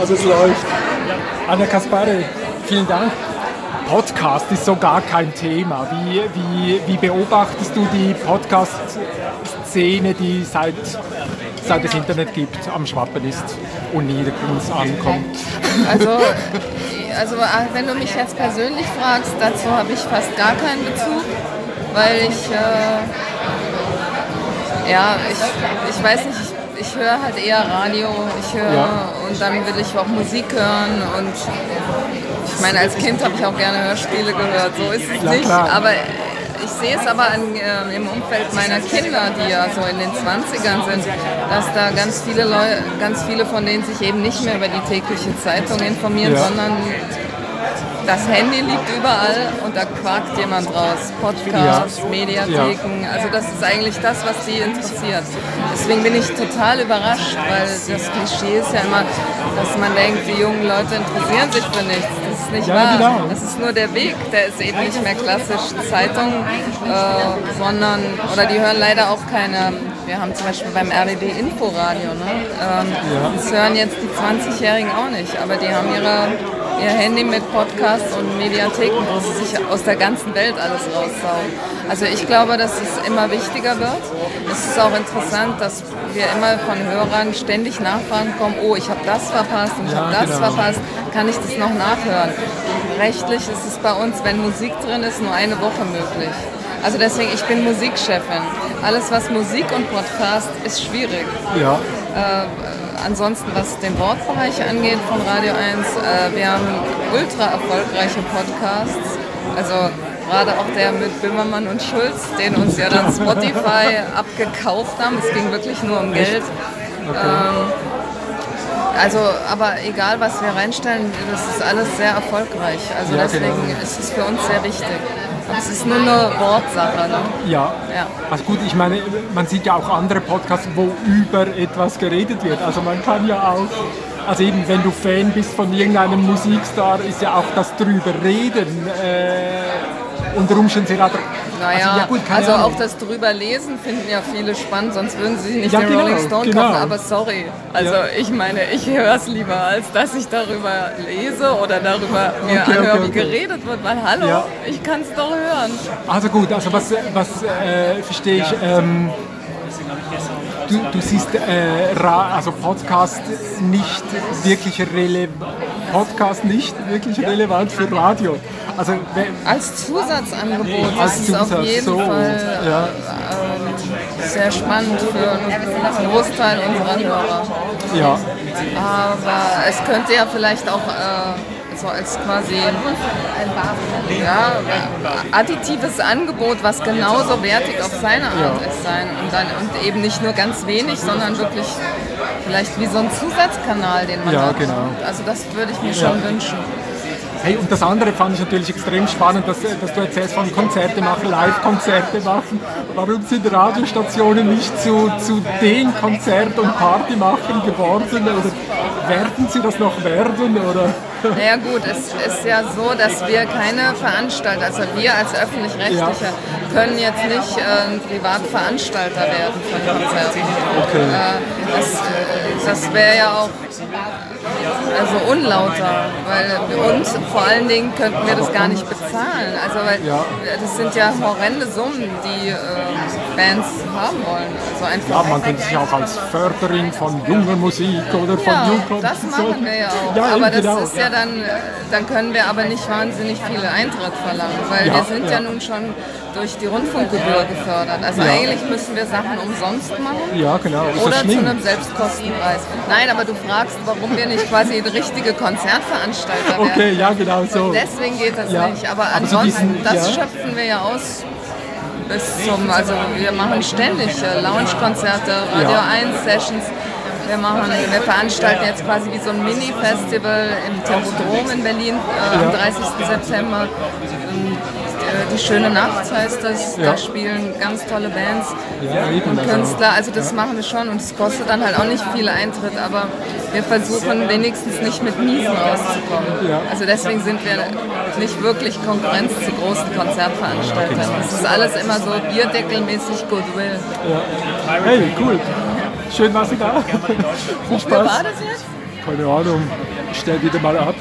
Also es läuft. Anna Kaspari, vielen Dank. Podcast ist so gar kein Thema. Wie, wie, wie beobachtest du die Podcast-Szene, die seit, seit es Internet gibt, am Schwappen ist und nirgends ankommt? Also, also wenn du mich jetzt persönlich fragst, dazu habe ich fast gar keinen Bezug, weil ich, äh, ja, ich, ich weiß nicht, ich höre halt eher Radio, ich höre ja. und dann will ich auch Musik hören und ich meine, als Kind habe ich auch gerne Hörspiele gehört, so ist es ja, nicht, klar. aber ich sehe es aber an, äh, im Umfeld meiner Kinder, die ja so in den 20ern sind, dass da ganz viele Leute, ganz viele von denen sich eben nicht mehr über die tägliche Zeitung informieren, ja. sondern das Handy liegt überall und da quakt jemand raus. Podcasts. Mediatheken, also das ist eigentlich das, was sie interessiert. Deswegen bin ich total überrascht, weil das Klischee ist ja immer, dass man denkt, die jungen Leute interessieren sich für nichts. Das ist nicht ja, wahr. Genau. Das ist nur der Weg, der ist eben nicht mehr klassisch Zeitung, äh, sondern, oder die hören leider auch keine, wir haben zum Beispiel beim RBB Inforadio, ne? Ähm, ja. das hören jetzt die 20-Jährigen auch nicht, aber die haben ihre ihr Handy mit Podcasts und Mediatheken, wo sie sich aus der ganzen Welt alles raussaugen. Also ich glaube, dass es immer wichtiger wird. Es ist auch interessant, dass wir immer von Hörern ständig Nachfragen kommen, oh, ich habe das verpasst und ich ja, habe das genau. verpasst, kann ich das noch nachhören? Rechtlich ist es bei uns, wenn Musik drin ist, nur eine Woche möglich. Also deswegen, ich bin Musikchefin. Alles, was Musik und Podcast ist schwierig. Ja. Äh, ansonsten, was den Wortbereich angeht von Radio 1, äh, wir haben ultra erfolgreiche Podcasts. Also gerade auch der mit Bimmermann und Schulz, den uns ja dann Spotify abgekauft haben. Es ging wirklich nur um Geld. Okay. Ähm, also, aber egal, was wir reinstellen, das ist alles sehr erfolgreich. Also ja, deswegen genau. ist es für uns sehr wichtig. Es ist nur eine Wortsache. Ne? Ja. ja. Also gut, ich meine, man sieht ja auch andere Podcasts, wo über etwas geredet wird. Also man kann ja auch, also eben wenn du Fan bist von irgendeinem Musikstar, ist ja auch das drüber reden äh, unter Umständen sehr naja, also, ja gut, also auch das drüber lesen finden ja viele spannend, sonst würden sie nicht ja, den genau, Rolling Stone genau. kaufen. Aber sorry, also ich meine, ich höre es lieber, als dass ich darüber lese oder darüber mir okay, anhöre, okay, wie geredet wird. Weil hallo, ich kann es doch hören. Also gut, also was, was äh, verstehe ich. Ähm, du, du siehst äh, also Podcast nicht wirklich relevant. Podcast nicht wirklich relevant für Radio. Also, als Zusatzangebot als ist Zusatz, es auf jeden so, Fall ja. äh, sehr spannend für einen Großteil unserer Hörer. Ja. Aber es könnte ja vielleicht auch äh, so als quasi ja, additives Angebot, was genauso wertig auf seine Art ja. ist sein und dann und eben nicht nur ganz wenig, sondern wirklich vielleicht wie so ein Zusatzkanal, den man ja, hat. Genau. Also das würde ich mir schon wünschen. Hey, und das andere fand ich natürlich extrem spannend, dass, dass du erzählst von Konzerte machen, Live-Konzerte machen. Warum sind Radiostationen nicht zu, zu den Konzert- und Partymachern geworden? Oder werden sie das noch werden? Oder? Naja gut, es ist ja so, dass wir keine Veranstalter, also wir als Öffentlich-Rechtliche ja. können jetzt nicht äh, ein Privatveranstalter werden von Konzerten. Okay. Äh, das das wäre ja auch also unlauter, weil uns vor allen Dingen könnten wir das gar nicht bezahlen. Also weil ja. das sind ja horrende Summen, die äh, Bands haben wollen. Also einfach ja, man könnte sich auch als Förderin von junger Musik oder von ja, Newcoms das machen wir ja auch. Ja, aber das genau. ist ja dann, dann können wir aber nicht wahnsinnig viele Eintritt verlangen, weil wir sind ja. nun schon durch die Rundfunkgebühr gefördert. Also eigentlich müssen wir Sachen umsonst machen. Ja, genau. Oder zu einem Selbstkostenpreis. Nein, aber du fragst, warum wir nicht quasi richtige Konzertveranstalter werden. Okay, ja, genau so. Und deswegen geht das nicht. Aber, aber ansonsten, so diesen, das schöpfen wir ja aus bis zum, also wir machen ständig äh, Lounge-Konzerte, Radio ja. 1 Sessions. Wir, machen, wir veranstalten jetzt quasi wie so ein Mini-Festival im Tempodrom in Berlin äh, am 30. September. Äh, die schöne Nacht heißt das. Ja. Da spielen ganz tolle Bands ja, und Künstler. Also das machen wir schon und es kostet dann halt auch nicht viel Eintritt, aber wir versuchen wenigstens nicht mit Miesen rauszukommen. Ja. Also deswegen sind wir nicht wirklich Konkurrenz zu großen Konzertveranstaltern. Das ist alles immer so bierdeckelmäßig Goodwill. Ja. Hey, cool. Schön, was Sie da. Viel Spaß. War das jetzt? keine Ahnung, ich stell wieder mal ab,